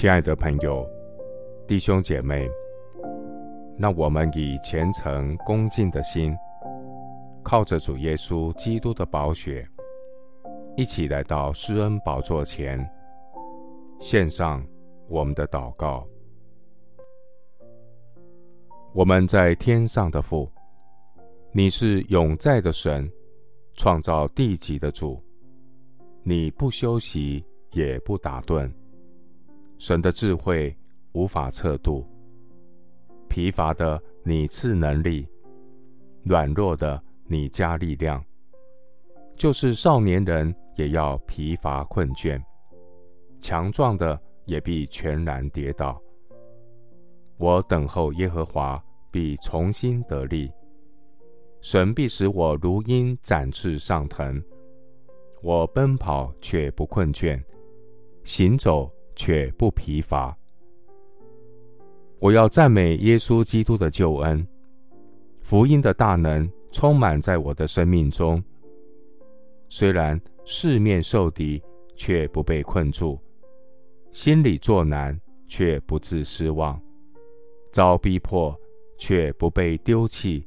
亲爱的朋友、弟兄姐妹，让我们以虔诚恭敬的心，靠着主耶稣基督的宝血，一起来到施恩宝座前，献上我们的祷告。我们在天上的父，你是永在的神，创造地极的主，你不休息，也不打盹。神的智慧无法测度，疲乏的你赐能力，软弱的你加力量。就是少年人也要疲乏困倦，强壮的也必全然跌倒。我等候耶和华，必重新得力。神必使我如鹰展翅上腾，我奔跑却不困倦，行走却不疲乏。我要赞美耶稣基督的救恩，福音的大能充满在我的生命中。虽然四面受敌，却不被困住；心里作难，却不致失望；遭逼迫，却不被丢弃；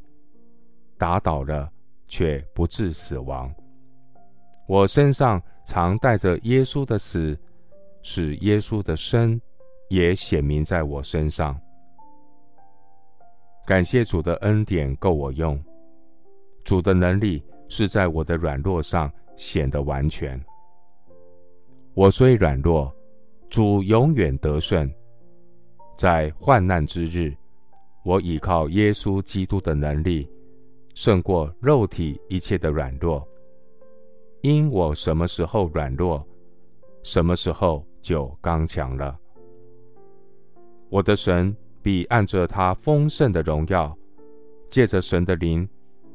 打倒了，却不致死亡。我身上常带着耶稣的死，使耶稣的身也显明在我身上。感谢主的恩典够我用，主的能力。是在我的软弱上显得完全。我虽软弱，主永远得胜。在患难之日，我倚靠耶稣基督的能力，胜过肉体一切的软弱。因我什么时候软弱，什么时候就刚强了。我的神必按着他丰盛的荣耀，借着神的灵。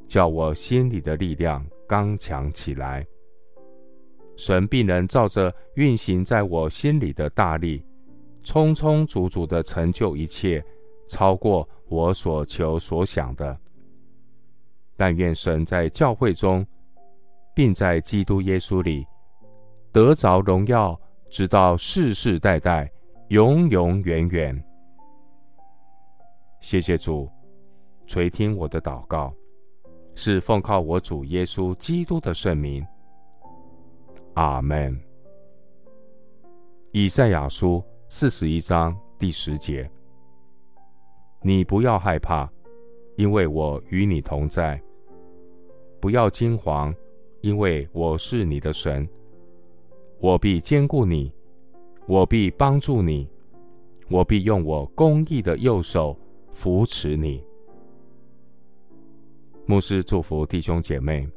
叫我心里的力量刚强起来，神必能照着运行在我心里的大力，充充足足的成就一切，超过我所求所想的。但愿神在教会中，并在基督耶稣里得着荣耀，直到世世代代，永永远远。谢谢主垂听我的祷告。是奉靠我主耶稣基督的圣名，阿门。以赛亚书四十一章第十节：你不要害怕，因为我与你同在；不要惊惶，因为我是你的神。我必坚固你，我必帮助你，我必用我公义的右手扶持你。牧师祝福弟兄姐妹，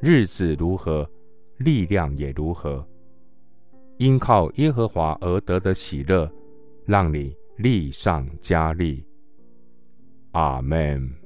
日子如何，力量也如何。因靠耶和华而得的喜乐，让你力上加力。阿门。